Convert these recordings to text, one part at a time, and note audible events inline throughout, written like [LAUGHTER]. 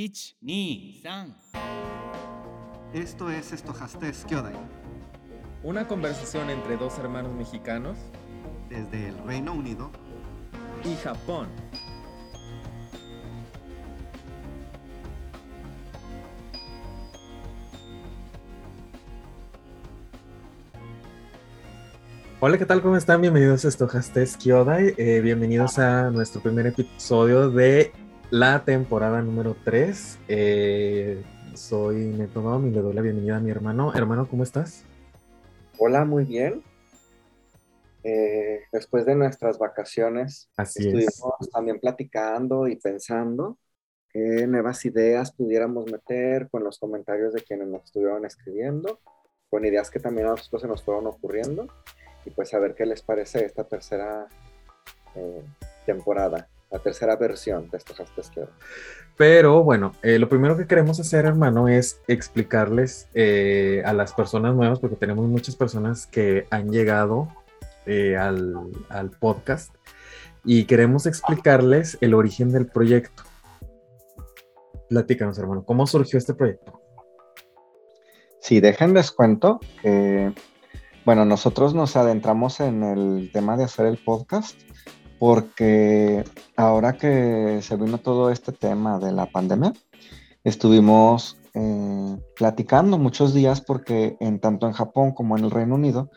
1、2、3 Esto es Estojastes Kyodai, Una conversación entre dos hermanos mexicanos desde el Reino Unido. y Japón. Hola, ¿qué tal? ¿Cómo están? Bienvenidos a Estojastes Kyodai. Eh, bienvenidos a nuestro primer episodio de la temporada número 3. Eh, soy Neto Dom y le doy la bienvenida a mi hermano. Hermano, ¿cómo estás? Hola, muy bien. Eh, después de nuestras vacaciones, Así estuvimos es. también platicando y pensando qué nuevas ideas pudiéramos meter con los comentarios de quienes nos estuvieron escribiendo, con ideas que también a nosotros se nos fueron ocurriendo, y pues a ver qué les parece esta tercera eh, temporada, la tercera versión de estos hashtags que Pero bueno, eh, lo primero que queremos hacer, hermano, es explicarles eh, a las personas nuevas, porque tenemos muchas personas que han llegado eh, al, al podcast y queremos explicarles el origen del proyecto. Platícanos, hermano, ¿cómo surgió este proyecto? Sí, déjenles cuento que, bueno, nosotros nos adentramos en el tema de hacer el podcast porque ahora que se vino todo este tema de la pandemia, estuvimos eh, platicando muchos días porque en tanto en Japón como en el Reino Unido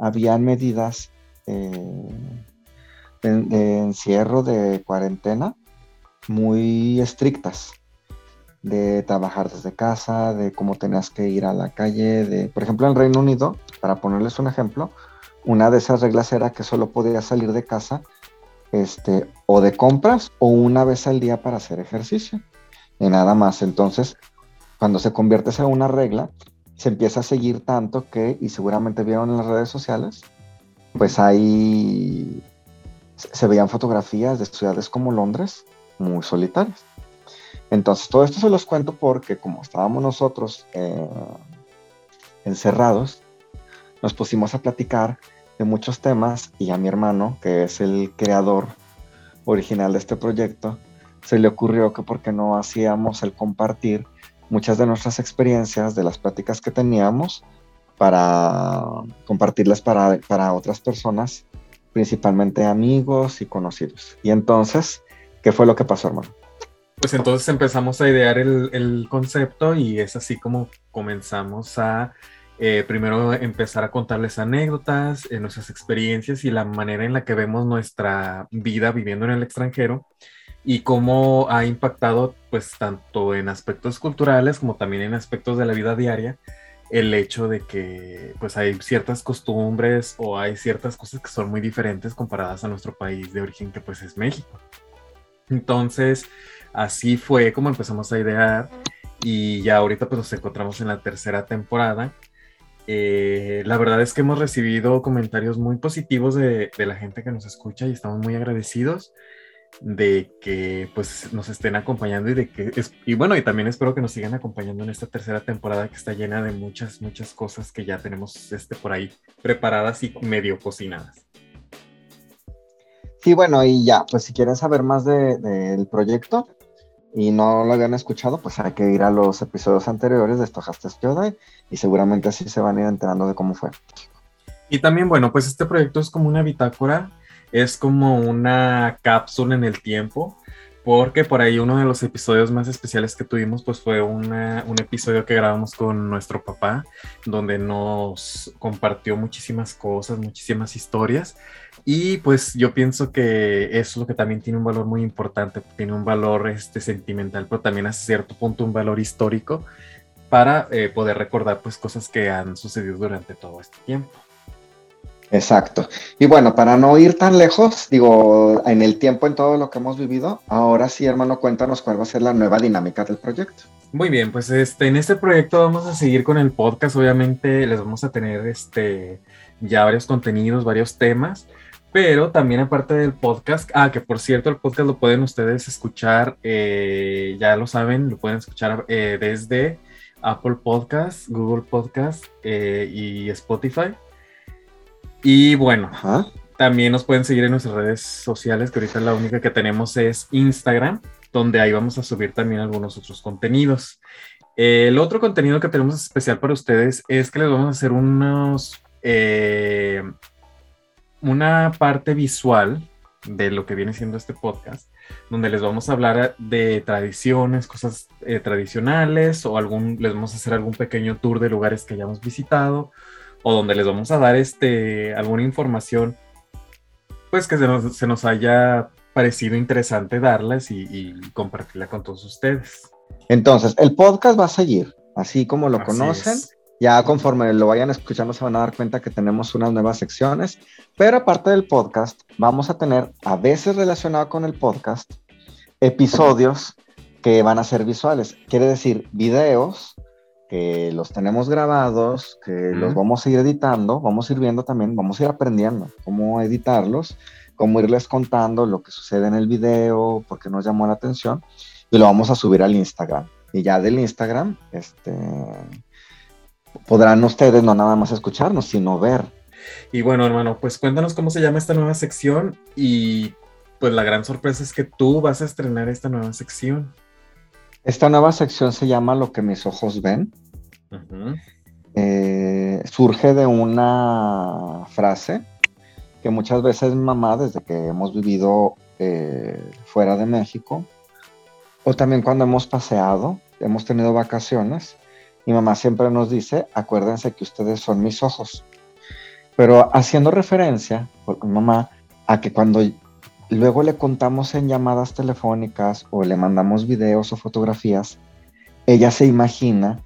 habían medidas eh, de, de encierro, de cuarentena muy estrictas de trabajar desde casa, de cómo tenías que ir a la calle, de, por ejemplo, en el Reino Unido, para ponerles un ejemplo, una de esas reglas era que solo podías salir de casa este, o de compras o una vez al día para hacer ejercicio, y nada más. Entonces, cuando se convierte en una regla, se empieza a seguir tanto que, y seguramente vieron en las redes sociales, pues ahí se veían fotografías de ciudades como Londres muy solitarias. Entonces, todo esto se los cuento porque como estábamos nosotros eh, encerrados, nos pusimos a platicar de muchos temas y a mi hermano, que es el creador original de este proyecto, se le ocurrió que por qué no hacíamos el compartir muchas de nuestras experiencias, de las pláticas que teníamos, para compartirlas para, para otras personas, principalmente amigos y conocidos. Y entonces, ¿qué fue lo que pasó, hermano? Pues entonces empezamos a idear el, el concepto y es así como comenzamos a eh, primero empezar a contarles anécdotas, eh, nuestras experiencias y la manera en la que vemos nuestra vida viviendo en el extranjero y cómo ha impactado pues tanto en aspectos culturales como también en aspectos de la vida diaria el hecho de que pues hay ciertas costumbres o hay ciertas cosas que son muy diferentes comparadas a nuestro país de origen que pues es México. Entonces, así fue como empezamos a idear y ya ahorita pues nos encontramos en la tercera temporada. Eh, la verdad es que hemos recibido comentarios muy positivos de, la gente que nos escucha y estamos muy agradecidos de que pues nos estén acompañando y de que es, y bueno y también espero que nos sigan acompañando en esta tercera temporada que está llena de muchas muchas cosas que ya tenemos este por ahí preparadas y medio cocinadas. Sí, bueno, y ya, pues si quieren saber más del de, de proyecto y no lo habían escuchado, pues hay que ir a los episodios anteriores de Estojastes Kyodai y seguramente así se van a ir enterando de cómo fue. Y también, bueno, pues este proyecto es como una bitácora, es como una cápsula en el tiempo, porque por ahí uno de los episodios más especiales que tuvimos, pues fue una, un episodio que grabamos con nuestro papá, donde nos compartió muchísimas cosas, muchísimas historias. Y pues yo pienso que eso es lo que también tiene un valor muy importante, tiene un valor este, sentimental, pero también a cierto punto un valor histórico para eh, poder recordar pues cosas que han sucedido durante todo este tiempo. Exacto. Y bueno, para no ir tan lejos, digo, en el tiempo, en todo lo que hemos vivido, ahora sí, hermano, cuéntanos cuál va a ser la nueva dinámica del proyecto. Muy bien, pues este, en este proyecto vamos a seguir con el podcast, obviamente les vamos a tener este, ya varios contenidos, varios temas, pero también aparte del podcast, ah, que por cierto el podcast lo pueden ustedes escuchar, eh, ya lo saben, lo pueden escuchar eh, desde Apple Podcast, Google Podcast eh, y Spotify. Y bueno, Ajá. también nos pueden seguir en nuestras redes sociales, que ahorita la única que tenemos es Instagram. donde ahí vamos a subir también algunos otros contenidos. El otro contenido que tenemos especial para ustedes es que les vamos a hacer unos, eh, una parte visual de lo que viene siendo este podcast, donde les vamos a hablar de tradiciones, cosas eh, tradicionales, o algún, les vamos a hacer algún pequeño tour de lugares que hayamos visitado, o donde les vamos a dar este, alguna información, pues que se nos, se nos haya parecido interesante darlas y, y, compartirla con todos ustedes. Entonces, el podcast va a seguir, así como lo así conocen. Es. Ya conforme lo vayan escuchando se van a dar cuenta que tenemos unas nuevas secciones, pero aparte del podcast, vamos a tener, a veces relacionado con el podcast, episodios que van a ser visuales. Quiere decir, videos que los tenemos grabados, que los vamos a ir editando, vamos a ir viendo también, vamos a ir aprendiendo cómo editarlos, cómo irles contando lo que sucede en el video, por qué nos llamó la atención, y lo vamos a subir al Instagram. Y ya del Instagram, este podrán ustedes no nada más escucharnos, sino ver. Y bueno, hermano, pues cuéntanos cómo se llama esta nueva sección y pues la gran sorpresa es que tú vas a estrenar esta nueva sección. Esta nueva sección se llama Lo que mis ojos ven. Uh -huh. eh, surge de una frase que muchas veces mamá, desde que hemos vivido eh, fuera de México, o también cuando hemos paseado, hemos tenido vacaciones, mi mamá siempre nos dice, acuérdense que ustedes son mis ojos. Pero haciendo referencia, por mi mamá, a que cuando luego le contamos en llamadas telefónicas o le mandamos videos o fotografías, ella se imagina,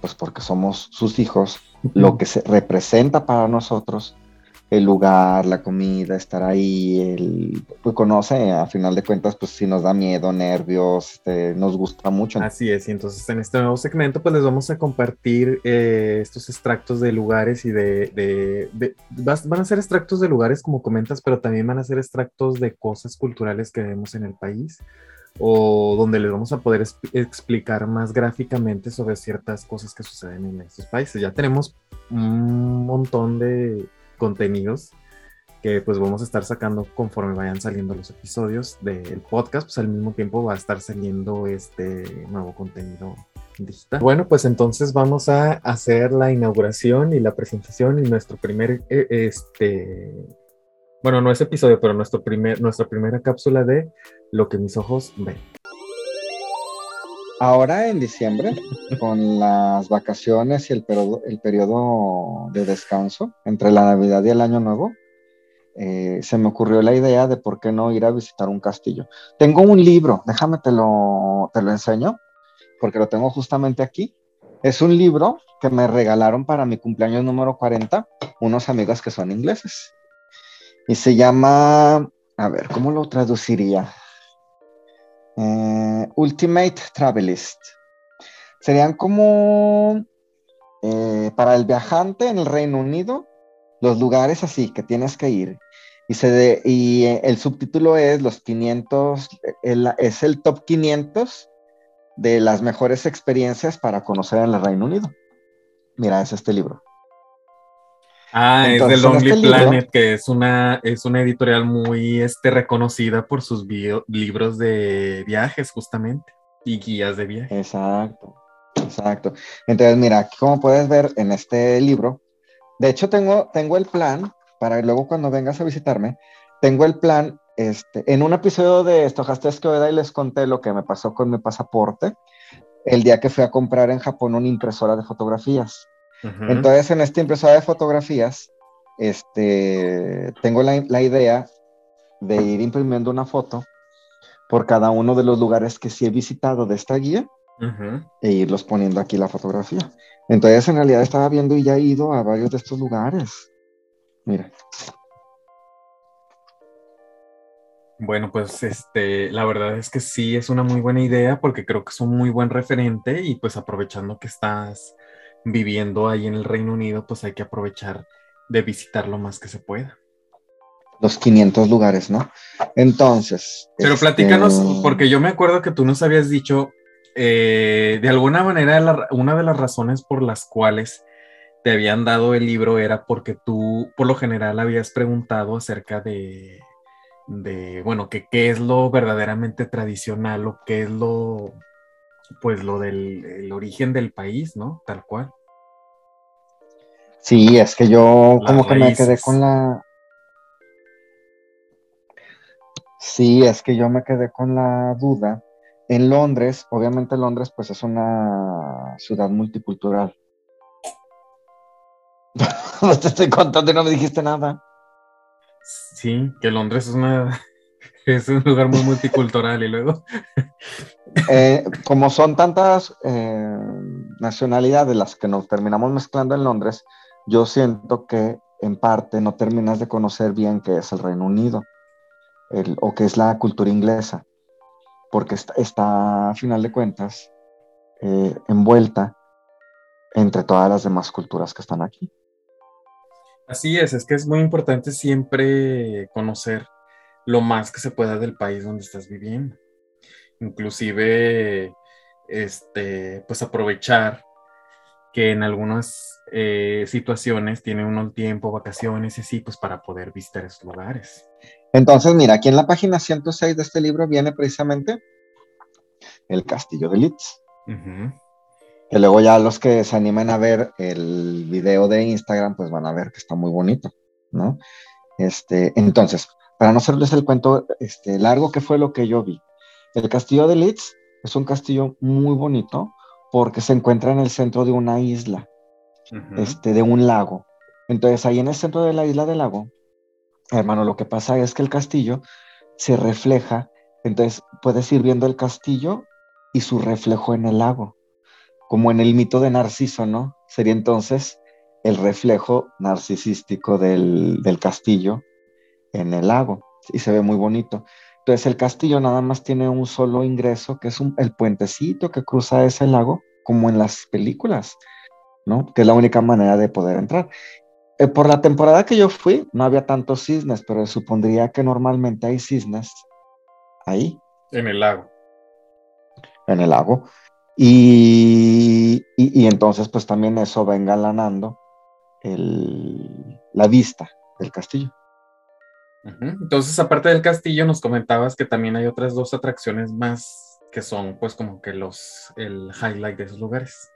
pues porque somos sus hijos, lo que se representa para nosotros el lugar, la comida, estar ahí, el, pues conoce, a final de cuentas, pues si nos da miedo, nervios, este, nos gusta mucho. Así es, y entonces en este nuevo segmento pues les vamos a compartir eh, estos extractos de lugares y de, de, de, van a ser extractos de lugares como comentas, pero también van a ser extractos de cosas culturales que vemos en el país o donde les vamos a poder explicar más gráficamente sobre ciertas cosas que suceden en estos países. Ya tenemos un montón de contenidos que pues vamos a estar sacando conforme vayan saliendo los episodios del podcast, pues al mismo tiempo va a estar saliendo este nuevo contenido digital. Bueno, pues entonces vamos a hacer la inauguración y la presentación y nuestro primer, este, bueno, no es episodio, pero nuestro primer, nuestra primera cápsula de Lo que mis ojos ven. Ahora en diciembre, con las vacaciones y el periodo, de descanso entre la Navidad y el Año Nuevo, eh, se me ocurrió la idea de por qué no ir a visitar un castillo. Tengo un libro, déjame te lo, te lo enseño, porque lo tengo justamente aquí. Es un libro que me regalaron para mi cumpleaños número 40, unos amigos que son ingleses. Y se llama, a ver, ¿cómo lo traduciría? Eh, Ultimate Travelist. Serían como eh, para el viajante en el Reino Unido, los lugares así que tienes que ir. Y, se de, y eh, el subtítulo es los 500, el, es el top 500 de las mejores experiencias para conocer en el Reino Unido. Mira, es este libro. Ah, Entonces, es de Lonely este Planet, libro, que es una, es una editorial muy este, reconocida por sus bio, libros de viajes, justamente, y guías de viaje. Exacto, exacto. Entonces, mira, aquí como puedes ver en este libro, de hecho tengo, tengo el plan, para luego cuando vengas a visitarme, tengo el plan, este, en un episodio de Estojastes que y les conté lo que me pasó con mi pasaporte, el día que fui a comprar en Japón una impresora de fotografías. Uh -huh. Entonces, en esta impresora de fotografías, este, tengo la, la, idea de ir imprimiendo una foto por cada uno de los lugares que sí he visitado de esta guía uh -huh. e irlos poniendo aquí la fotografía. Entonces, en realidad estaba viendo y ya he ido a varios de estos lugares. Mira. Bueno, pues este, la verdad es que sí es una muy buena idea porque creo que es un muy buen referente y pues aprovechando que estás viviendo ahí en el Reino Unido, pues hay que aprovechar de visitar lo más que se pueda. Los 500 lugares, ¿no? Entonces. Pero este... platícanos, porque yo me acuerdo que tú nos habías dicho, eh, de alguna manera, la, una de las razones por las cuales te habían dado el libro era porque tú, por lo general, habías preguntado acerca de de, bueno, que qué es lo verdaderamente tradicional o qué es lo, pues lo del el origen del país, ¿no? Tal cual. Sí, es que yo como que me quedé con la... Sí, es que yo me quedé con la duda. En Londres, obviamente Londres pues es una ciudad multicultural. [LAUGHS] no te estoy contando y no me dijiste nada. Sí, que Londres es una es un lugar muy multicultural y luego. [LAUGHS] Eh, como son tantas eh, nacionalidades las que nos terminamos mezclando en Londres, yo siento que en parte no terminas de conocer bien qué es el Reino Unido o qué es la cultura inglesa, porque está, a final de cuentas eh, envuelta entre todas las demás culturas que están aquí. Así es, es que es muy importante siempre conocer lo más que se pueda del país donde estás viviendo. Inclusive, este, pues aprovechar que en algunas eh, situaciones tiene uno el tiempo, vacaciones y así, pues para poder visitar esos lugares. Entonces, mira, aquí en la página 106 de este libro viene precisamente el castillo de Leeds que luego ya los que se animen a ver el video de Instagram, pues van a ver que está muy bonito, ¿no? Este, entonces, para no hacerles el cuento este, largo, ¿qué fue lo que yo vi? El castillo de Leeds es un castillo muy bonito porque se encuentra en el centro de una isla, este, de un lago. Entonces, ahí en el centro de la isla del lago, hermano, lo que pasa es que el castillo se refleja, entonces puedes ir viendo el castillo y su reflejo en el lago como en el mito de Narciso, ¿no? Sería entonces el reflejo narcisístico del, castillo en el lago y se ve muy bonito. Entonces el castillo nada más tiene un solo ingreso, que es el puentecito que cruza ese lago, como en las películas, ¿no? Que es la única manera de poder entrar. Eh, por la temporada que yo fui, no había tantos cisnes, pero supondría que normalmente hay cisnes ahí. En el lago. En el lago. Y, entonces, pues también eso va engalanando la vista del castillo. Entonces, aparte del castillo, nos comentabas que también hay otras dos atracciones más que son, pues, como que los, el highlight de esos lugares.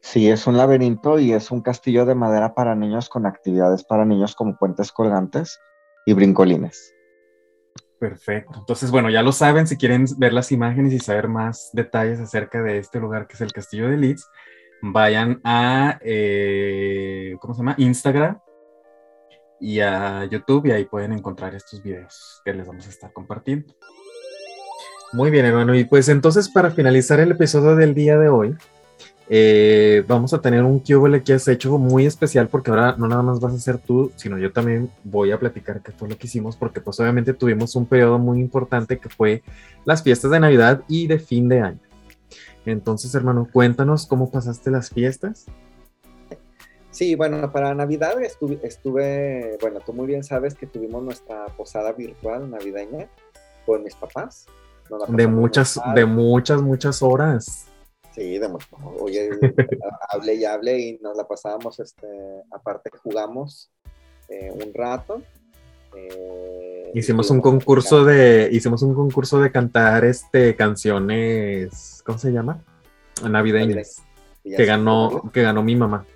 Sí, es un laberinto y es un castillo de madera para niños con actividades para niños como puentes colgantes y brincolines. Perfecto. Entonces, bueno, ya lo saben, si quieren ver las imágenes y saber más detalles acerca de este lugar que es el Castillo de Leeds, vayan a, eh, ¿cómo se llama? Instagram y a YouTube y ahí pueden encontrar estos videos que les vamos a estar compartiendo. Muy bien, hermano. Y pues entonces para finalizar el episodio del día de hoy, eh, vamos a tener un QL que has hecho muy especial porque ahora no nada más vas a ser tú, sino yo también voy a platicar qué fue lo que hicimos porque pues obviamente tuvimos un periodo muy importante que fue las fiestas de Navidad y de fin de año. Entonces, hermano, cuéntanos cómo pasaste las fiestas. Sí, bueno, para Navidad estuve, estuve, bueno, tú muy bien sabes que tuvimos nuestra posada virtual navideña con mis papás. de muchas, de muchas, muchas horas. Sí, de Oye, [LAUGHS] hablé y hablé y nos la pasábamos, este, aparte jugamos eh, un rato. Eh, hicimos un concurso de, hicimos un concurso de cantar este canciones, ¿cómo se llama? Navideñas. Que ganó, que ganó mi mamá.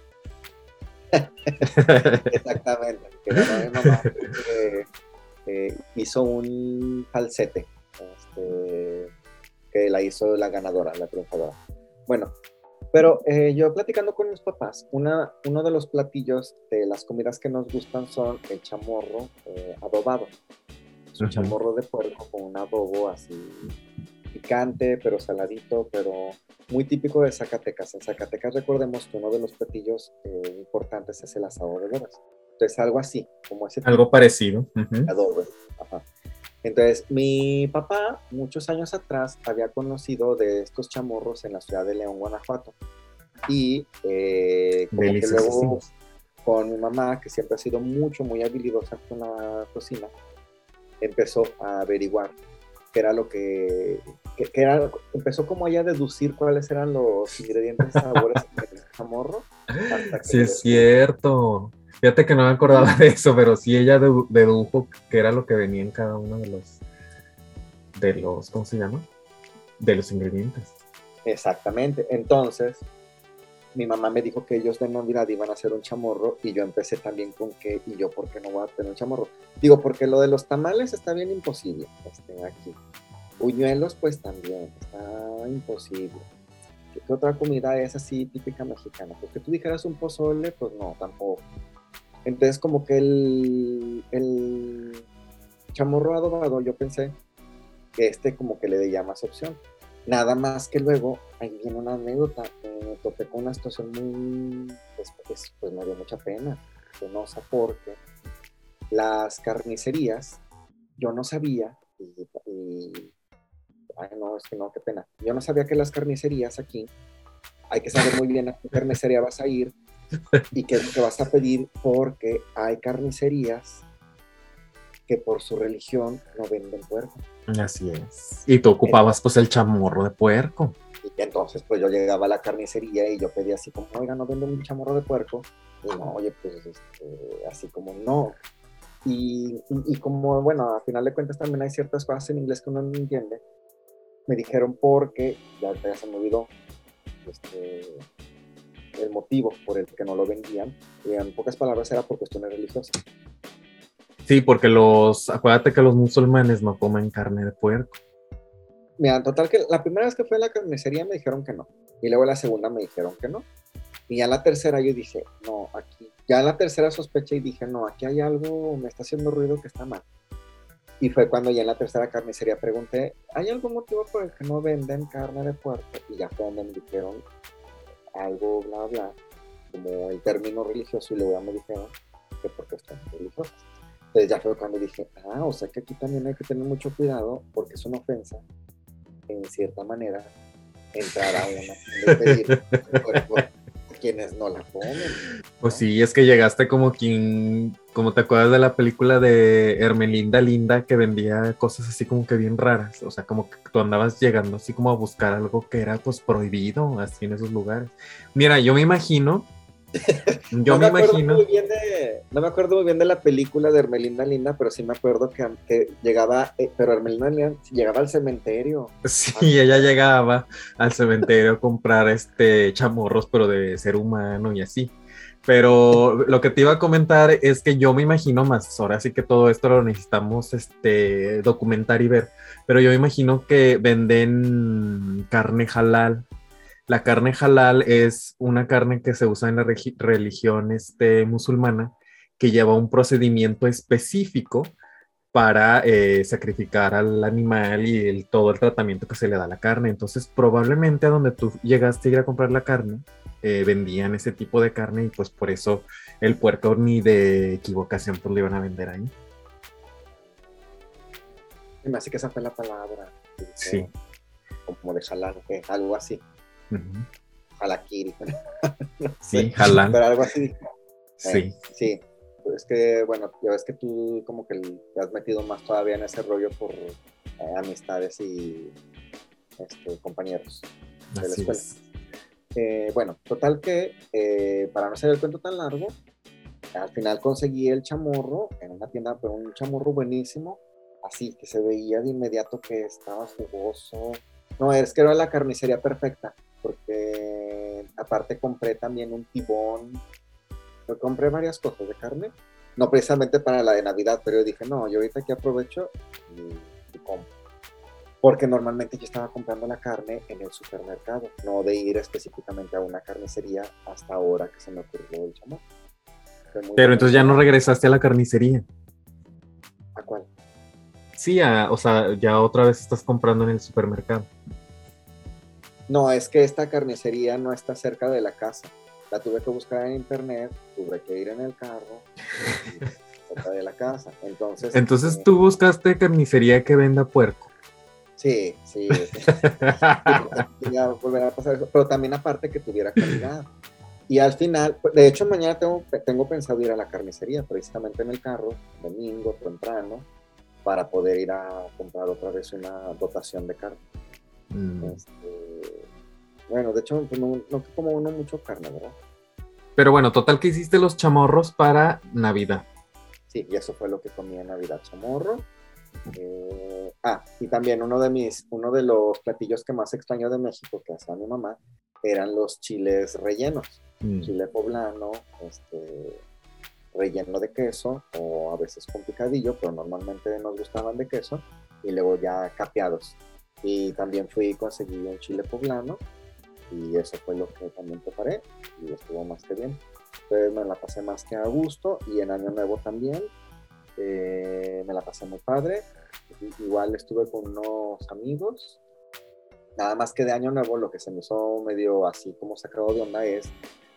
[LAUGHS] Exactamente, que mamá. Eh, hizo un falsete. Este, que la hizo la ganadora, la triunfadora. Bueno, pero eh, yo platicando con mis papás, una, uno de los platillos de las comidas que nos gustan son el chamorro eh, adobado. Es un chamorro de puerco con un adobo así picante, pero saladito, pero muy típico de Zacatecas. En Zacatecas recordemos que uno de los platillos eh, importantes es el asado de veras. Entonces algo así, como ese. Algo parecido. Adobo. Ajá. Entonces, mi papá, muchos años atrás, había conocido de estos chamorros en la ciudad de León, Guanajuato. Y eh, como que luego con mi mamá, que siempre ha sido mucho, muy habilidosa con la cocina, empezó a averiguar qué era lo que, era, empezó como ella a deducir cuáles eran los ingredientes sabores del chamorro. sí, es cierto. Fíjate que no me acordaba de eso, pero sí ella dedu- dedujo que era lo que venía en cada uno de los, de los, ¿cómo se llama? De los ingredientes. Exactamente. Entonces, mi mamá me dijo que ellos de Navidad iban a hacer un chamorro y yo empecé también con que, y yo, ¿por qué no voy a tener un chamorro? Digo, porque lo de los tamales está bien imposible este, aquí. Buñuelos, pues también, está imposible. ¿Qué otra comida es así típica mexicana? Pues que tú dijeras un pozole, pues no, tampoco. Entonces, como que el, el chamorro adobado, yo pensé que este como que le veía más opción. Nada más que luego, ahí viene una anécdota, me topé con una situación muy, pues, pues, pues me dio mucha pena, penosa, porque las carnicerías, yo no sabía, y- ay no, es que no, qué pena, yo no sabía que las carnicerías aquí, hay que saber muy bien a qué carnicería vas a ir y qué es lo que vas a pedir, porque hay carnicerías que por su religión no venden puerco. Así es. Y tú ocupabas pues el chamorro de puerco. Y entonces, pues yo llegaba a la carnicería y yo pedía así como, oiga, no venden un chamorro de puerco. Y no, oye, pues este, así como no. Y, y, y como, bueno, a final de cuentas también hay ciertas cosas en inglés que uno no entiende. Me dijeron porque, ya, ya se me olvidó, este, el motivo por el que no lo vendían. Y en pocas palabras era por cuestiones religiosas. Sí, porque los, acuérdate que los musulmanes no comen carne de puerco. Mira, en total que la primera vez que fui a la carnicería me dijeron que no. Y luego la segunda me dijeron que no. Y ya la tercera yo dije, no, aquí. Ya en la tercera sospeché y dije, no, aquí hay algo, me está haciendo ruido que está mal. Y fue cuando ya en la tercera carnicería pregunté, ¿hay algún motivo por el que no venden carne de puerco? Y ya fue donde me dijeron algo, bla, bla, como el término religioso. Y luego ya me dijeron que por cuestiones religiosas. Entonces ya fue cuando dije, ah, o sea que aquí también hay que tener mucho cuidado porque es una ofensa en cierta manera, entrar a una de pedir [LAUGHS] a quienes no la comen. Pues sí, es que llegaste como quien, como te acuerdas de la película de Hermelinda Linda que vendía cosas así como que bien raras, o sea, como que tú andabas llegando así como a buscar algo que era pues prohibido así en esos lugares. Mira, yo me imagino, [LAUGHS] yo no me, acuerdo imagino, Muy bien de, no me acuerdo muy bien de la película de Hermelinda Linda, pero sí me acuerdo que, que llegaba, eh, pero Hermelinda Linda llegaba al cementerio. sí, ella llegaba al cementerio a comprar este chamorros, pero de ser humano y así. Pero lo que te iba a comentar es que yo me imagino más, ahora sí que todo esto lo necesitamos este, documentar y ver, pero yo me imagino que venden carne halal. La carne halal es una carne que se usa en la religión este, musulmana que lleva un procedimiento específico para eh, sacrificar al animal y el, todo el tratamiento que se le da a la carne. Entonces, probablemente a donde tú llegaste a ir a comprar la carne, eh, vendían ese tipo de carne y pues por eso el puerco ni de equivocación pues lo iban a vender ahí. Me hace que esa fue la palabra. Sí. Como de jalar, algo así. Ujú. Jalakiri. No [LAUGHS] Sí. Pero algo así. Sí. Eh, sí, pues es que, bueno, ya ves que tú como que te has metido más todavía en ese rollo por eh, amistades y este, compañeros de la escuela. es. Eh, bueno, total que, eh, para no hacer el cuento tan largo, al final conseguí el chamorro en una tienda, pero un chamorro buenísimo, así que se veía de inmediato que estaba jugoso. No, es que era la carnicería perfecta, porque aparte compré también un tibón, compré varias cosas de carne, no precisamente para la de Navidad, pero yo dije, no, yo ahorita aquí aprovecho y, y compro. Porque normalmente yo estaba comprando la carne en el supermercado, no de ir específicamente a una carnicería hasta ahora que se me ocurrió el muy Pero entonces ya no regresaste a la carnicería. ¿A cuál? Sí, a- o sea, ya otra vez estás comprando en el supermercado. No, es que esta carnicería no está cerca de la casa. La tuve que buscar en internet, tuve que ir en el carro, [LAUGHS] cerca de la casa. Entonces, Entonces eh, tú buscaste carnicería que venda puerco. Sí, sí. [LAUGHS] sí. Ya volverá a pasar eso, pero también aparte que tuviera calidad. Y al final, pues, de hecho mañana tengo, tengo pensado ir a la carnicería, precisamente en el carro, domingo, temprano, para poder ir a comprar otra vez una dotación de carne. Mm. Este, bueno, de hecho, pues, no, no como uno mucho carne, ¿verdad? Pero bueno, total que hiciste los chamorros para Navidad. Sí, y eso fue lo que comí en Navidad, chamorro. Eh, ah, y también uno de mis, uno de los platillos que más extraño de México que hacía mi mamá eran los chiles rellenos. Mm. Chile poblano, este, relleno de queso o a veces con picadillo, pero normalmente nos gustaban de queso y luego ya capeados. Y también fui y conseguí un chile poblano y eso fue lo que también preparé y estuvo más que bien. Entonces me la pasé más que a gusto y en Año Nuevo también eh, me la pasé muy padre. Igual estuve con unos amigos. Nada más que de Año Nuevo lo que se me hizo medio así como sacado de onda es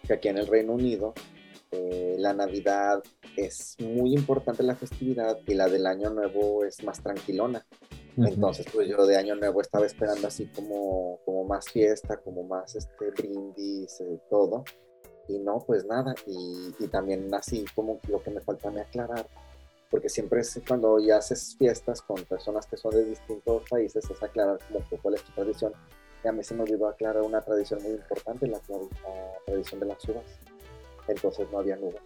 que aquí en el Reino Unido eh, la Navidad es muy importante la festividad y la del Año Nuevo es más tranquilona. Entonces, pues yo de Año Nuevo estaba esperando así como, como más fiesta, como más este brindis, eh, todo. Y no, pues nada. Y, y también así como lo que me falta me aclarar, porque siempre es cuando ya haces fiestas con personas que son de distintos países, es aclarar como que cuál es tu tradición. Y a mí se me olvidó aclarar una tradición muy importante, la, la tradición de las uvas. Entonces no había uvas.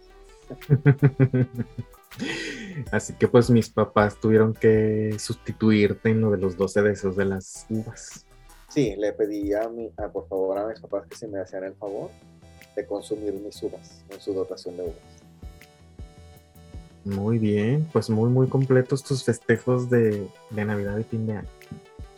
[LAUGHS] Así que pues mis papás tuvieron que sustituirte en lo de los 12 deseos de las uvas. Sí, le pedí a, mi, a, por favor a mis papás que se me hacían el favor de consumir mis uvas en su dotación de uvas. Muy bien, pues muy muy completos tus festejos de, de Navidad y fin de año.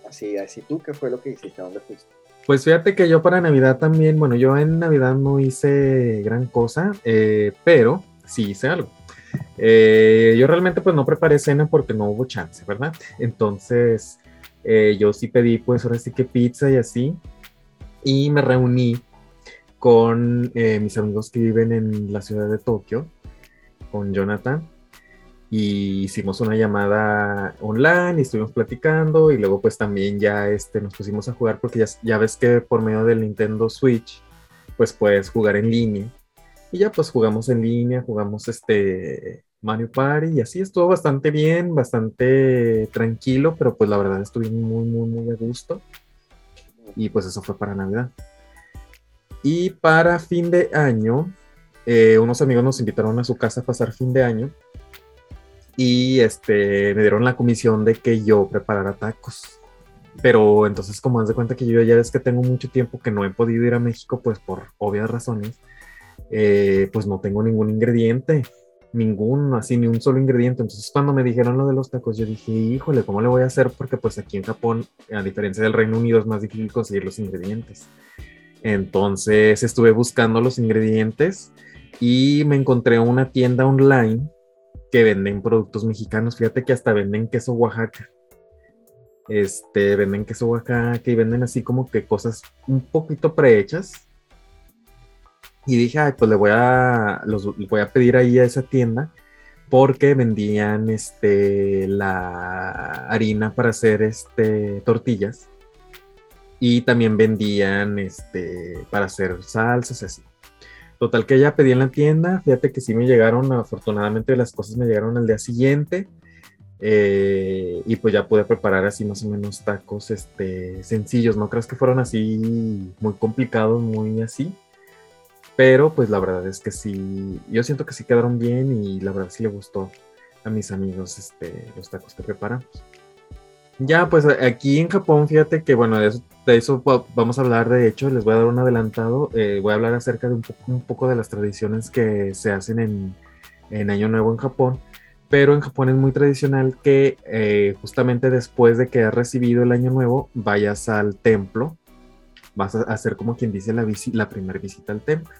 Así, así tú, ¿qué fue lo que hiciste? ¿A dónde fuiste? Pues fíjate que yo para Navidad también, bueno, yo en Navidad no hice gran cosa, eh, pero sí hice algo. Eh, yo realmente pues no preparé cena porque no hubo chance, ¿verdad? Entonces eh, yo sí pedí pues ahora sí que pizza y así. Y me reuní con eh, mis amigos que viven en la ciudad de Tokio, con Jonathan. Y hicimos una llamada online y estuvimos platicando y luego pues también ya este, nos pusimos a jugar porque ya, ya ves que por medio del Nintendo Switch pues puedes jugar en línea. Y ya pues jugamos en línea, jugamos este Mario Party y así estuvo bastante bien, bastante tranquilo, pero pues la verdad estuve muy, muy, muy a gusto. Y pues eso fue para Navidad. Y para fin de año, eh, unos amigos nos invitaron a su casa a pasar fin de año y este, me dieron la comisión de que yo preparara tacos. Pero entonces como haz de cuenta que yo ya ves que tengo mucho tiempo que no he podido ir a México, pues por obvias razones, eh, pues no tengo ningún ingrediente, ningún, así ni un solo ingrediente. Entonces cuando me dijeron lo de los tacos, yo dije, híjole, ¿cómo le voy a hacer? Porque pues aquí en Japón, a diferencia del Reino Unido, es más difícil conseguir los ingredientes. Entonces estuve buscando los ingredientes y me encontré una tienda online que venden productos mexicanos. Fíjate que hasta venden queso Oaxaca. Este, venden queso Oaxaca y venden así como que cosas un poquito prehechas. Y dije, ay, pues le voy a, los, voy a pedir ahí a esa tienda porque vendían este, la harina para hacer este, tortillas y también vendían este, para hacer salsas así. Total que ya pedí en la tienda, fíjate que sí me llegaron, afortunadamente las cosas me llegaron al día siguiente eh, y pues ya pude preparar así más o menos tacos este, sencillos, no crees que fueron así muy complicados, muy así, pero pues la verdad es que sí, yo siento que sí quedaron bien y la verdad sí le gustó a mis amigos este, los tacos que preparamos. Ya, pues aquí en Japón, fíjate que bueno, de eso, de eso vamos a hablar, de hecho, les voy a dar un adelantado, eh, voy a hablar acerca de un poco, un poco, de las tradiciones que se hacen en, en, Año Nuevo en Japón, pero en Japón es muy tradicional que eh, justamente después de que has recibido el Año Nuevo, vayas al templo, vas a hacer como quien dice la, la primera visita al templo.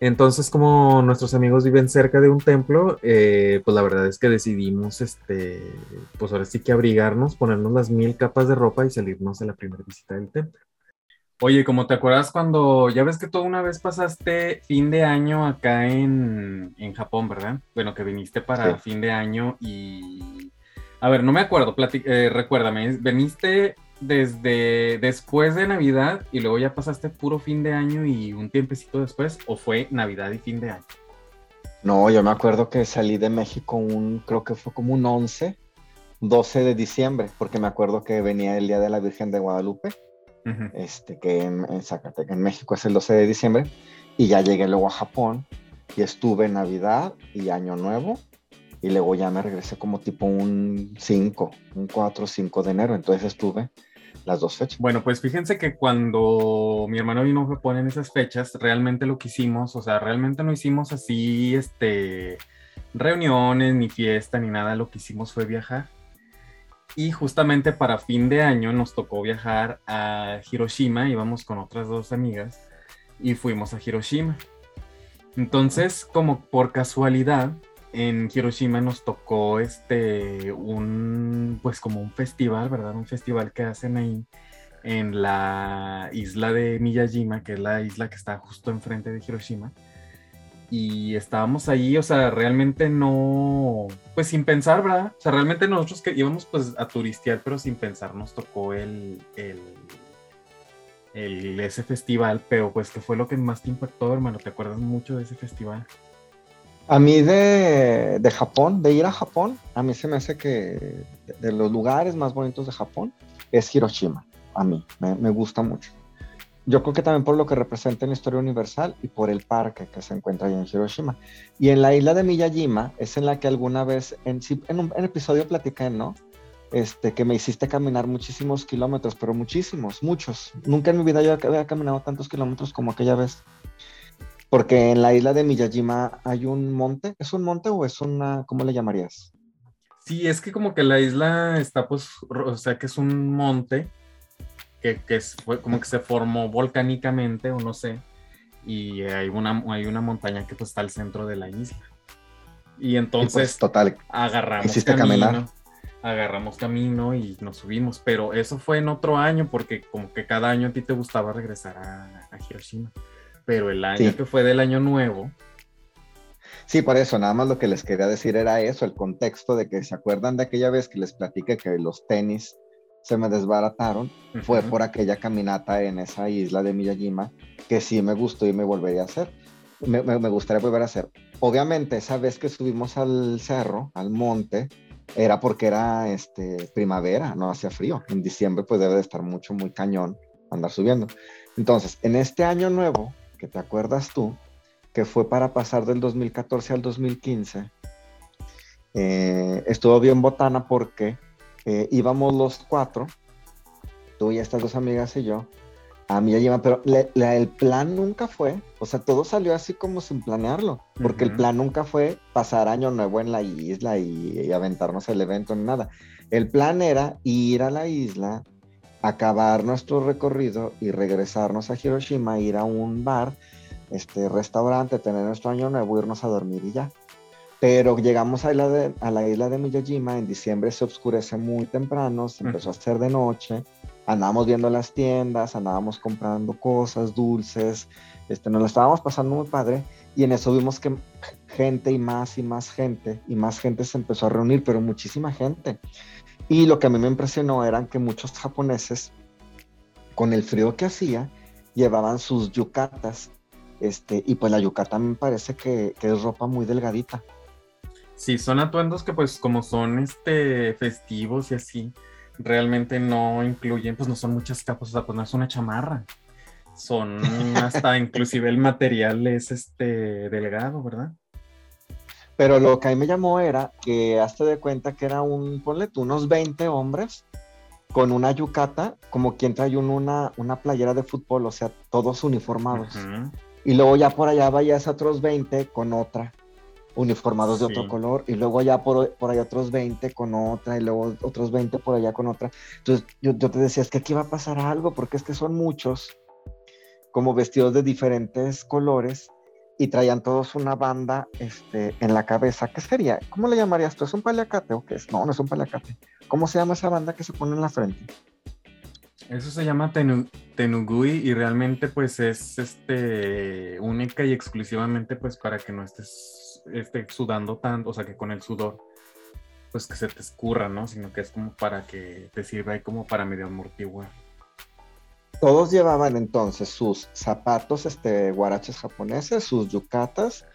Entonces, como nuestros amigos viven cerca de un templo, eh, pues la verdad es que decidimos, este, pues ahora sí que abrigarnos, ponernos las mil capas de ropa y salirnos a la primera visita del templo. Oye, como te acuerdas cuando, ya ves que tú una vez pasaste fin de año acá en, en Japón, ¿verdad? Bueno, que viniste para sí. fin de año y... A ver, no me acuerdo, eh, recuérdame, veniste desde después de Navidad y luego ya pasaste puro fin de año y un tiempecito después o fue Navidad y fin de año? No, yo me acuerdo que salí de México un, creo que fue como un 11, 12 de diciembre, porque me acuerdo que venía el Día de la Virgen de Guadalupe este, que en, en Zacatecas, en México es el 12 de diciembre, y ya llegué luego a Japón y estuve Navidad y Año Nuevo, y luego ya me regresé como tipo un 5, un 4 o 5 de enero, entonces estuve las dos fechas. Bueno, pues fíjense que cuando mi hermano vino a en esas fechas, realmente lo que hicimos, o sea, realmente no hicimos así, este, reuniones, ni fiesta, ni nada, lo que hicimos fue viajar. Y justamente para fin de año nos tocó viajar a Hiroshima, íbamos con otras dos amigas y fuimos a Hiroshima. Entonces, como por casualidad, en Hiroshima nos tocó este un pues como un festival, ¿verdad? Un festival que hacen ahí en la isla de Miyajima, que es la isla que está justo enfrente de Hiroshima. Y estábamos ahí, o sea, realmente no, pues sin pensar, ¿verdad? O sea, realmente nosotros que íbamos pues a turistear, pero sin pensar nos tocó el, el, el- ese festival, pero pues que fue lo que más te impactó, hermano, ¿te acuerdas mucho de ese festival? A mí de, de Japón, de ir a Japón, a mí se me hace que de, los lugares más bonitos de Japón es Hiroshima. A mí, me, me gusta mucho. Yo creo que también por lo que representa en la historia universal y por el parque que se encuentra ahí en Hiroshima. Y en la isla de Miyajima es en la que alguna vez, en, en un en episodio platiqué, ¿no? Este, que me hiciste caminar muchísimos kilómetros, pero muchísimos, muchos. Nunca en mi vida yo había caminado tantos kilómetros como aquella vez. Porque en la isla de Miyajima hay un monte. ¿Es un monte o es una, cómo le llamarías? Sí, es que como que la isla está pues, o sea, que es un monte que, que es- fue como que se formó volcánicamente o no sé, y hay una, hay una montaña que pues está al centro de la isla. Y Y pues, entonces total, agarramos camino, caminar. agarramos camino y nos subimos, pero eso fue en otro año porque como que cada año a ti te gustaba regresar a, a Hiroshima. Pero el año Sí. que fue del año nuevo, Sí, por eso, nada más lo que les quería decir era eso, el contexto de que se acuerdan de aquella vez que les platiqué que los tenis se me desbarataron, fue por aquella caminata en esa isla de Miyajima que sí me gustó y me volvería a hacer. Me, me- me gustaría volver a hacer. Obviamente, esa vez que subimos al cerro, al monte, era porque era este, primavera, no hacía frío. En diciembre pues debe de estar mucho, muy cañón andar subiendo. Entonces, en este año nuevo, que te acuerdas tú, que fue para pasar del 2014 al 2015, eh, estuvo bien botana porque eh, íbamos los cuatro, tú y estas dos amigas y yo, a Miyajima, pero le- la- el plan nunca fue, o sea, todo salió así como sin planearlo, porque el plan nunca fue pasar año nuevo en la isla y, y aventarnos el evento ni nada. El plan era ir a la isla, acabar nuestro recorrido y regresarnos a Hiroshima, ir a un bar, este restaurante, tener nuestro año nuevo, irnos a dormir y ya. Pero llegamos a la, de- a la isla de Miyajima, en diciembre se oscurece muy temprano, se empezó a hacer de noche, andábamos viendo las tiendas, andábamos comprando cosas, dulces, este, nos lo estábamos pasando muy padre y en eso vimos que gente y más y más gente y más gente se empezó a reunir, pero muchísima gente. Y lo que a mí me impresionó eran que muchos japoneses, con el frío que hacía, llevaban sus yucatas. Este, y pues la yucata me parece que, que es ropa muy delgadita. Sí, son atuendos que pues como son este festivos y así, realmente no incluyen, pues no son muchas capas, o sea, pues no es una chamarra. Son [LAUGHS] hasta inclusive el material es este delgado, ¿verdad? Pero lo que a mí me llamó era que hazte de cuenta que era un, ponle tú, unos 20 hombres con una yucata, como quien trae un- una, una playera de fútbol, o sea, todos uniformados. Ujú. Y luego ya por allá vayas a otros 20 con otra, uniformados de Sí. otro color. Y luego ya por, por allá otros 20 con otra, y luego otros 20 por allá con otra. Entonces yo, yo te decía, es que aquí va a pasar algo, porque es que son muchos, como vestidos de diferentes colores, y traían todos una banda este, en la cabeza. ¿Qué sería? ¿Cómo le llamarías tú? ¿Es un paliacate o qué es? No, no es un paliacate. ¿Cómo se llama esa banda que se pone en la frente? Eso se llama tenu- tenugui y realmente pues es este única y exclusivamente pues para que no estés este, sudando tanto, o sea que con el sudor pues que se te escurra, ¿no? Sino que es como para que te sirva ahí como para medio amortiguar. Todos llevaban entonces sus zapatos, este, guaraches japoneses, sus yucatas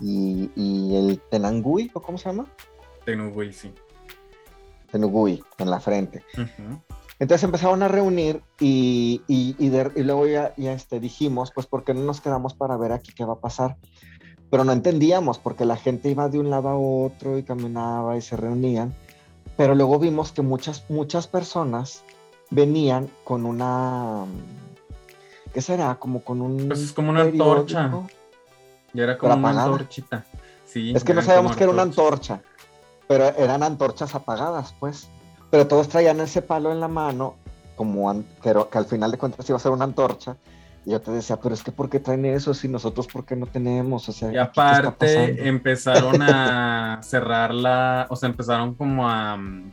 y, y el tenangui, ¿o cómo se llama? Tenugui, sí. Tenugui en la frente. Entonces empezaron a reunir y, y, y, de- y luego ya, ya, este, dijimos, pues, ¿por qué no nos quedamos para ver aquí qué va a pasar? Pero no entendíamos porque la gente iba de un lado a otro y caminaba y se reunían. Pero luego vimos que muchas, muchas personas venían con una, ¿qué será? Como con un... Pues es como una antorcha. Y era como Pero una apagada. antorchita. Sí, Es que no sabíamos que era una antorcha, pero eran antorchas apagadas, pues. Pero todos traían ese palo en la mano, como an- que, al final de cuentas iba a ser una antorcha. Y yo te decía, pero es que ¿por qué traen eso si nosotros por qué no tenemos? O sea, Y aparte empezaron a [LAUGHS] cerrar la, o sea, empezaron como a, mm,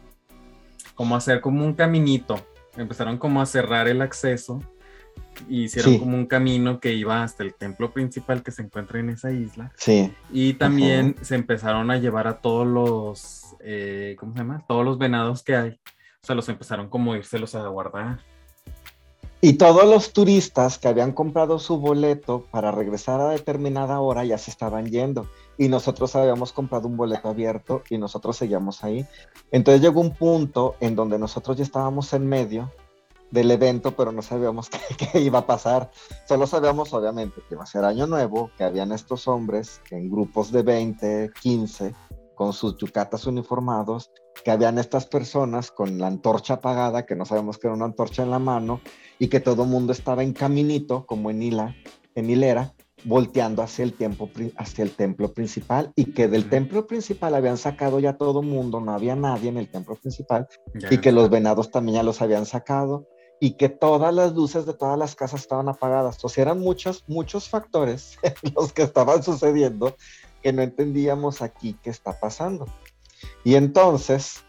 como a hacer como un caminito, empezaron como a cerrar el acceso y hicieron Sí. como un camino que iba hasta el templo principal que se encuentra en esa isla Sí, y también se empezaron a llevar a todos los, eh, ¿cómo se llama? Todos los venados que hay, o sea, los empezaron como a irselos a guardar. Y todos los turistas que habían comprado su boleto para regresar a determinada hora ya se estaban yendo. Y nosotros habíamos comprado un boleto abierto y nosotros seguíamos ahí. Entonces llegó un punto en donde nosotros ya estábamos en medio del evento, pero no sabíamos [LAUGHS] qué, qué iba a pasar. Solo sabíamos, obviamente, que iba a ser año nuevo, que habían estos hombres en grupos de 20, 15, con sus yucatas uniformados, que habían estas personas con la antorcha apagada, que no sabíamos que era una antorcha en la mano, y que todo el mundo estaba en caminito, como en hila, en hilera, volteando hacia el, templo, pri- hacia el templo principal, y que del templo principal habían sacado ya todo mundo, no había nadie en el templo principal, y que los venados también ya los habían sacado, y que todas las luces de todas las casas estaban apagadas. Sea, eran muchos, muchos factores [LAUGHS] los que estaban sucediendo que no entendíamos aquí qué está pasando. Y entonces,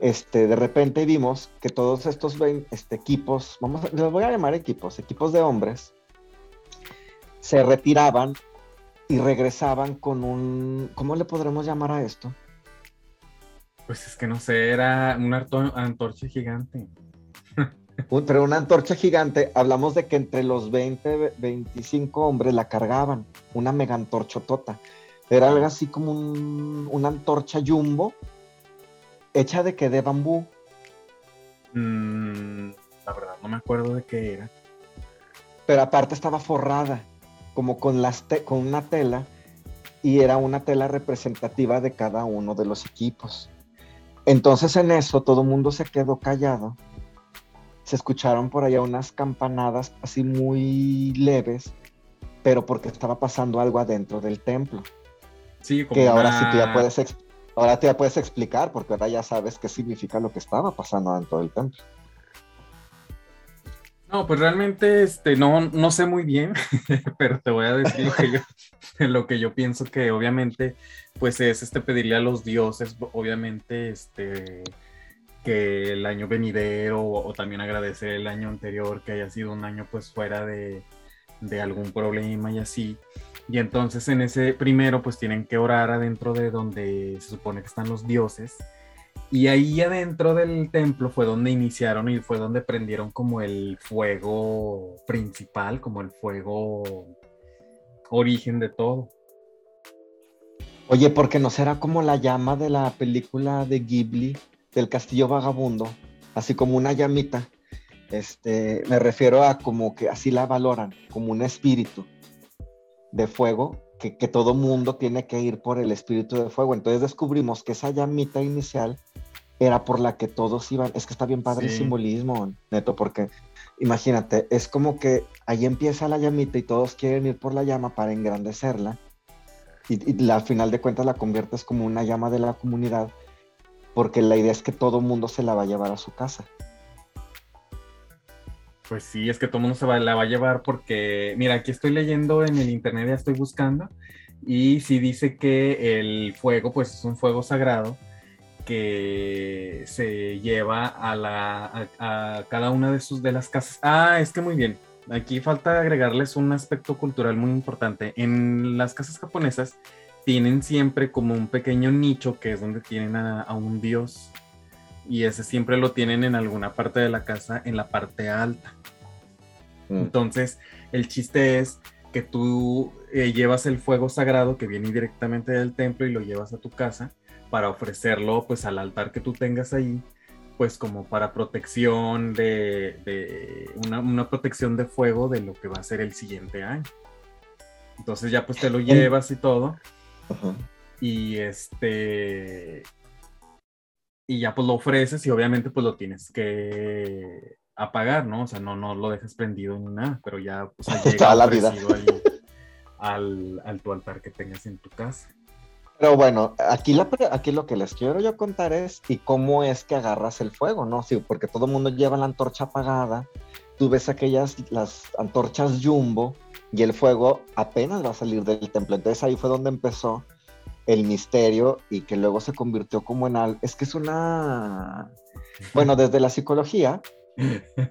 este, de repente vimos que todos estos este, equipos, vamos, los voy a llamar equipos, equipos de hombres, se retiraban y regresaban con un, ¿cómo le podremos llamar a esto? Pues es que no sé, era una antorcha gigante. [LAUGHS] Pero una antorcha gigante, hablamos de que entre los 20, ve- 25 hombres la cargaban, una mega antorchotota. Era algo así como un- una antorcha jumbo, hecha de que de bambú. Mm, la verdad, no me acuerdo de qué era. pero aparte estaba forrada, como con, las te- con una tela, y era una tela representativa de cada uno de los equipos. Entonces en eso todo el mundo se quedó callado. Se escucharon por allá unas campanadas así muy leves, pero porque estaba pasando algo adentro del templo. Sí, como Que ahora sí tú ya puedes, ahora tú ya puedes explicar, porque ahora ya sabes qué significa lo que estaba pasando dentro del templo. No, pues realmente este, no, no sé muy bien, [LAUGHS] pero te voy a decir [LAUGHS] lo que yo, pienso que obviamente pues es este pedirle a los dioses, obviamente este que el año venidero o, o también agradecer el año anterior que haya sido un año pues fuera de, de algún problema y así. Y entonces en ese primero pues tienen que orar adentro de donde se supone que están los dioses. Y ahí adentro del templo fue donde iniciaron y fue donde prendieron como el fuego principal, como el fuego origen de todo. Oye, porque no será como la llama de la película de Ghibli, del Castillo Vagabundo, así como una llamita. Este, me refiero a como que así la valoran, como un espíritu de fuego, que, que todo mundo tiene que ir por el espíritu de fuego. Entonces descubrimos que esa llamita inicial era por la que todos iban. Es que está bien padre el simbolismo, neto, porque imagínate, es como que ahí empieza la llamita y todos quieren ir por la llama para engrandecerla y, y la, al final de cuentas la conviertes como una llama de la comunidad, porque la idea es que todo mundo se la va a llevar a su casa. Pues sí, es que todo mundo se va, la va a llevar porque, mira, aquí estoy leyendo en el internet, ya estoy buscando, y sí dice que el fuego, pues es un fuego sagrado que se lleva a, la, a, a cada una de sus de las casas. Ah, es que muy bien. Aquí falta agregarles un aspecto cultural muy importante. En las casas japonesas tienen siempre como un pequeño nicho que es donde tienen a, a un dios y ese siempre lo tienen en alguna parte de la casa, en la parte alta. Mm. Entonces, el chiste es que tú eh, llevas el fuego sagrado que viene directamente del templo y lo llevas a tu casa para ofrecerlo pues al altar que tú tengas ahí pues como para protección de, de una, una protección de fuego de lo que va a ser el siguiente año. Entonces ya pues te lo llevas y todo. Ajá. Y este. Y ya pues lo ofreces y obviamente pues lo tienes que apagar, ¿no? O sea, no, no lo dejas prendido ni nada, pero ya pues llega [LAUGHS] la vida. ahí al, al tu altar que tengas en tu casa. Pero bueno, aquí, aquí lo que les quiero yo contar es y cómo es que agarras el fuego, ¿no? Sí, porque todo el mundo lleva la antorcha apagada, tú ves aquellas, las antorchas jumbo y el fuego apenas va a salir del templo. Entonces ahí fue donde empezó el misterio y que luego se convirtió como en algo. Es que es una... Bueno, desde la psicología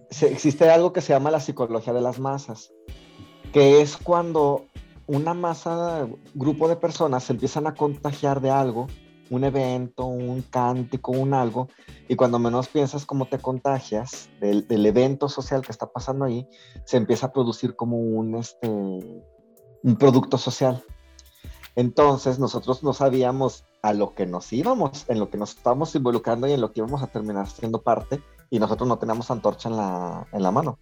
existe algo que se llama la psicología de las masas, que es cuando una masa, grupo de personas se empiezan a contagiar de algo, un evento, un cántico, un algo, y cuando menos piensas cómo te contagias del, del evento social que está pasando ahí, se empieza a producir como un, este, un producto social. Entonces nosotros no sabíamos a lo que nos íbamos, en lo que nos estábamos involucrando y en lo que íbamos a terminar siendo parte, y nosotros no teníamos antorcha en la, en la mano.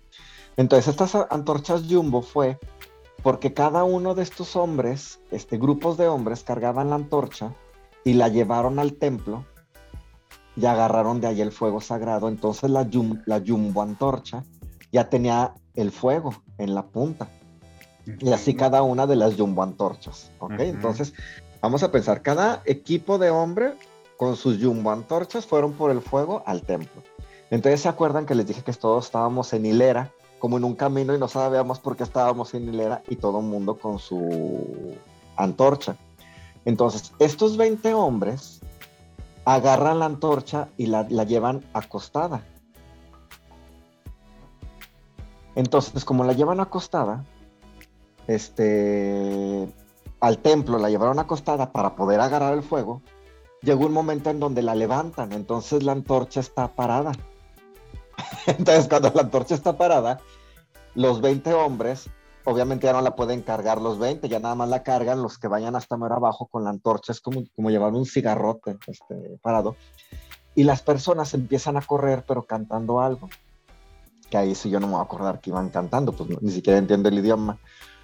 Entonces estas antorchas jumbo fue porque cada uno de estos hombres, este, grupos de hombres, cargaban la antorcha y la llevaron al templo y agarraron de ahí el fuego sagrado. Entonces la, yum- la jumbo antorcha ya tenía el fuego en la punta. Y así cada una de las jumbo antorchas. ¿ok? Ujú. Entonces, vamos a pensar, cada equipo de hombre con sus jumbo antorchas fueron por el fuego al templo. Entonces, ¿se acuerdan que les dije que todos estábamos en hilera, como en un camino y no sabíamos por qué estábamos en hilera y todo el mundo con su antorcha? Entonces, estos 20 hombres agarran la antorcha y la, la llevan acostada. Entonces, como la llevan acostada, este, al templo la llevaron acostada para poder agarrar el fuego, llegó un momento en donde la levantan, entonces la antorcha está parada. [LAUGHS] entonces, cuando la antorcha está parada, los 20 hombres, obviamente ya no la pueden cargar los 20, ya nada más la cargan los que vayan hasta más abajo con la antorcha, es como, como llevar un cigarrote este, parado. Y las personas empiezan a correr, pero cantando algo. Que ahí sí yo no me voy a acordar que iban cantando, pues ni siquiera entiendo el idioma.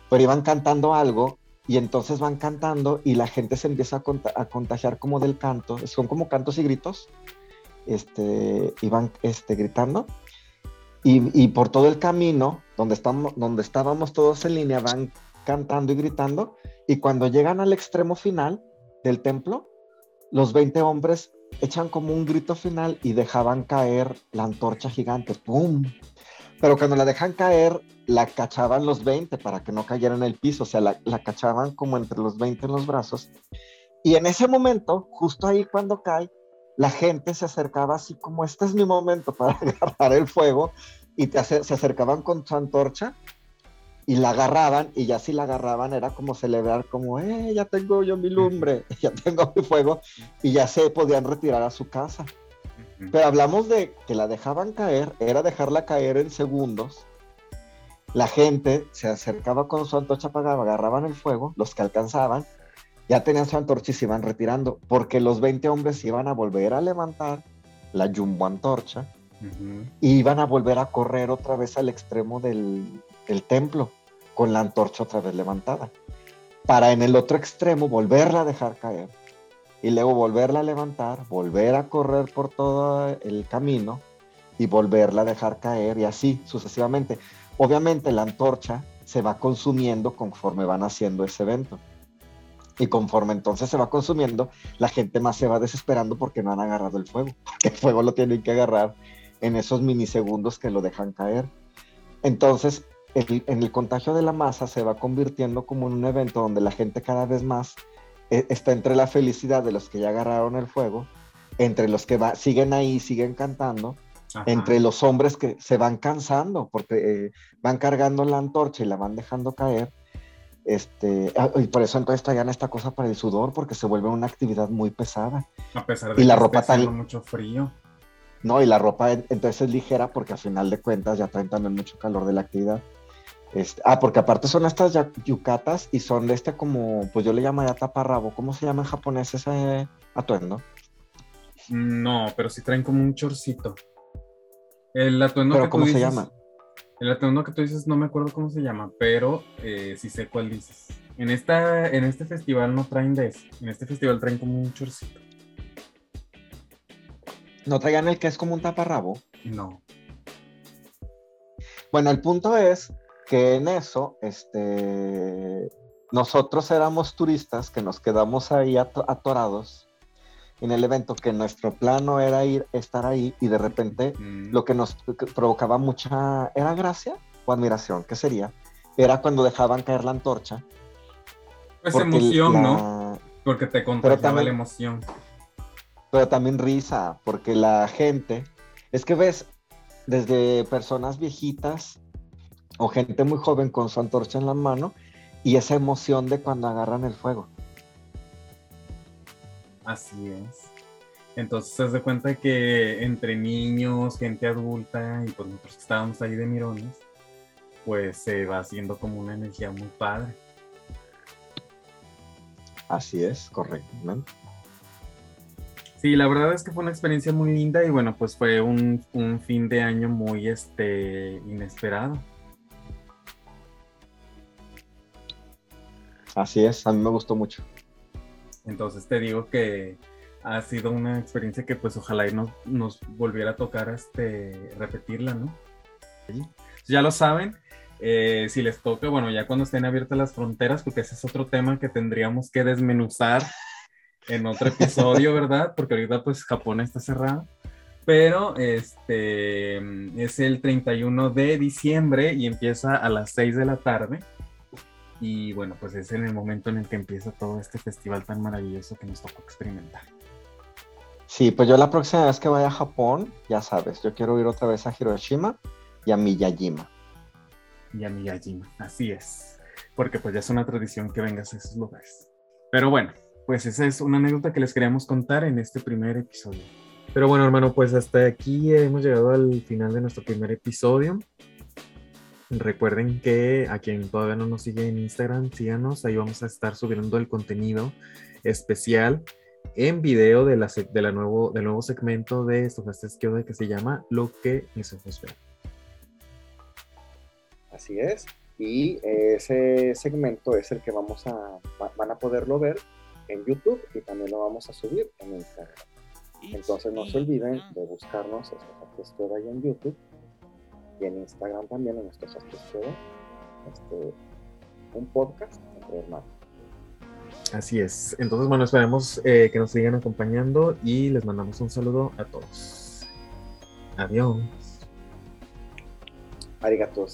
Pero iban cantando algo y entonces van cantando y la gente se empieza a, a contagiar como del canto. Son como cantos y gritos. Este, iban este, gritando. Y, y por todo el camino, donde, estamos, donde estábamos todos en línea, van cantando y gritando. Y cuando llegan al extremo final del templo, los 20 hombres echan como un grito final y dejaban caer la antorcha gigante. ¡Pum! Pero cuando la dejan caer, la cachaban los 20 para que no cayera en el piso. O sea, la, la cachaban como entre los 20 en los brazos. Y en ese momento, justo ahí cuando cae, la gente se acercaba así como, este es mi momento para [LAUGHS] agarrar el fuego. Y te se acercaban con su antorcha y la agarraban. Y ya si la agarraban era como celebrar, como, eh, ya tengo yo mi lumbre, [LAUGHS] ya tengo mi fuego. Y ya se podían retirar a su casa. Pero hablamos de que la dejaban caer, era dejarla caer en segundos. La gente se acercaba con su antorcha apagada, agarraban el fuego, los que alcanzaban, ya tenían su antorcha y se iban retirando, porque los 20 hombres iban a volver a levantar la jumbo antorcha Ujú. y iban a volver a correr otra vez al extremo del, del templo con la antorcha otra vez levantada, para en el otro extremo volverla a dejar caer y luego volverla a levantar, volver a correr por todo el camino y volverla a dejar caer y así sucesivamente. Obviamente la antorcha se va consumiendo conforme van haciendo ese evento. Y conforme entonces se va consumiendo, la gente más se va desesperando porque no han agarrado el fuego. Porque el fuego lo tienen que agarrar en esos minisegundos que lo dejan caer. Entonces, el- en el contagio de la masa se va convirtiendo como en un evento donde la gente cada vez más eh, está entre la felicidad de los que ya agarraron el fuego, entre los que va- siguen ahí, siguen cantando, Ajá. entre los hombres que se van cansando porque eh, van cargando la antorcha y la van dejando caer. Este, ah, y por eso entonces traían esta cosa para el sudor, porque se vuelve una actividad muy pesada. A pesar de y la que ropa esté haciendo tal- mucho frío. ¿no? Y la ropa en- entonces es ligera porque al final de cuentas ya traen también mucho calor de la actividad. Este, ah, porque aparte son estas yucatas y son de este como, pues yo le llamaría taparrabo. ¿Cómo se llama en japonés ese atuendo? No, pero sí traen como un chorcito. El atuendo ¿Pero que cómo tú se llama? El atuendo que tú dices, no me acuerdo cómo se llama, pero eh, sí sé cuál dices. En, esta, en este festival no traen de ese. En este festival traen como un chorcito. ¿No traían el que es como un taparrabo? No. Bueno, el punto es que en eso, este, nosotros éramos turistas que nos quedamos ahí ato- atorados en el evento, que nuestro plano era ir, estar ahí y de repente Mm. lo que nos provocaba mucha, ¿era gracia o admiración? ¿Qué sería? Era cuando dejaban caer la antorcha. Pues emoción, la- ¿no? Porque te contagiaba también- la emoción. Pero también risa, porque la gente, es que ves desde personas viejitas o gente muy joven con su antorcha en la mano y esa emoción de cuando agarran el fuego. Así es. Entonces se de cuenta que entre niños, gente adulta y pues nosotros que estábamos ahí de mirones, pues se va haciendo como una energía muy padre. Así es, correcto. ¿no? Sí, la verdad es que fue una experiencia muy linda y bueno, pues fue un, un fin de año muy este, inesperado. Así es, a mí me gustó mucho. Entonces te digo que ha sido una experiencia que pues ojalá y nos, nos volviera a tocar este, repetirla, ¿no? Ya lo saben, eh, si les toca, bueno, ya cuando estén abiertas las fronteras, porque ese es otro tema que tendríamos que desmenuzar en otro episodio, [LAUGHS] ¿verdad? Porque ahorita pues Japón está cerrado. Pero este es el 31 de diciembre y empieza a las 6 de la tarde. Y bueno, pues es en el momento en el que empieza todo este festival tan maravilloso que nos tocó experimentar. Sí, pues yo la próxima vez que vaya a Japón, ya sabes, yo quiero ir otra vez a Hiroshima y a Miyajima. Y a Miyajima, así es. Porque pues ya es una tradición que vengas a esos lugares. Pero bueno, pues esa es una anécdota que les queríamos contar en este primer episodio. Pero bueno, hermano, pues hasta aquí hemos llegado al final de nuestro primer episodio. Recuerden que a quien todavía no nos sigue en Instagram, síganos, ahí vamos a estar subiendo el contenido especial en video de la, de la nuevo, del nuevo segmento de Estofastes Kyoda que se llama Lo que mis ojos ven. Así es. Y ese segmento es el que vamos a, va- van a poderlo ver en YouTube y también lo vamos a subir en Instagram. Entonces no se olviden de buscarnos Estofastes Kyoda ahí en YouTube y en Instagram también en Estofastes Kyoda. Este, un podcast entre hermanos. Así es. Entonces, bueno, esperemos eh, que nos sigan acompañando y les mandamos un saludo a todos. Adiós. Arigato.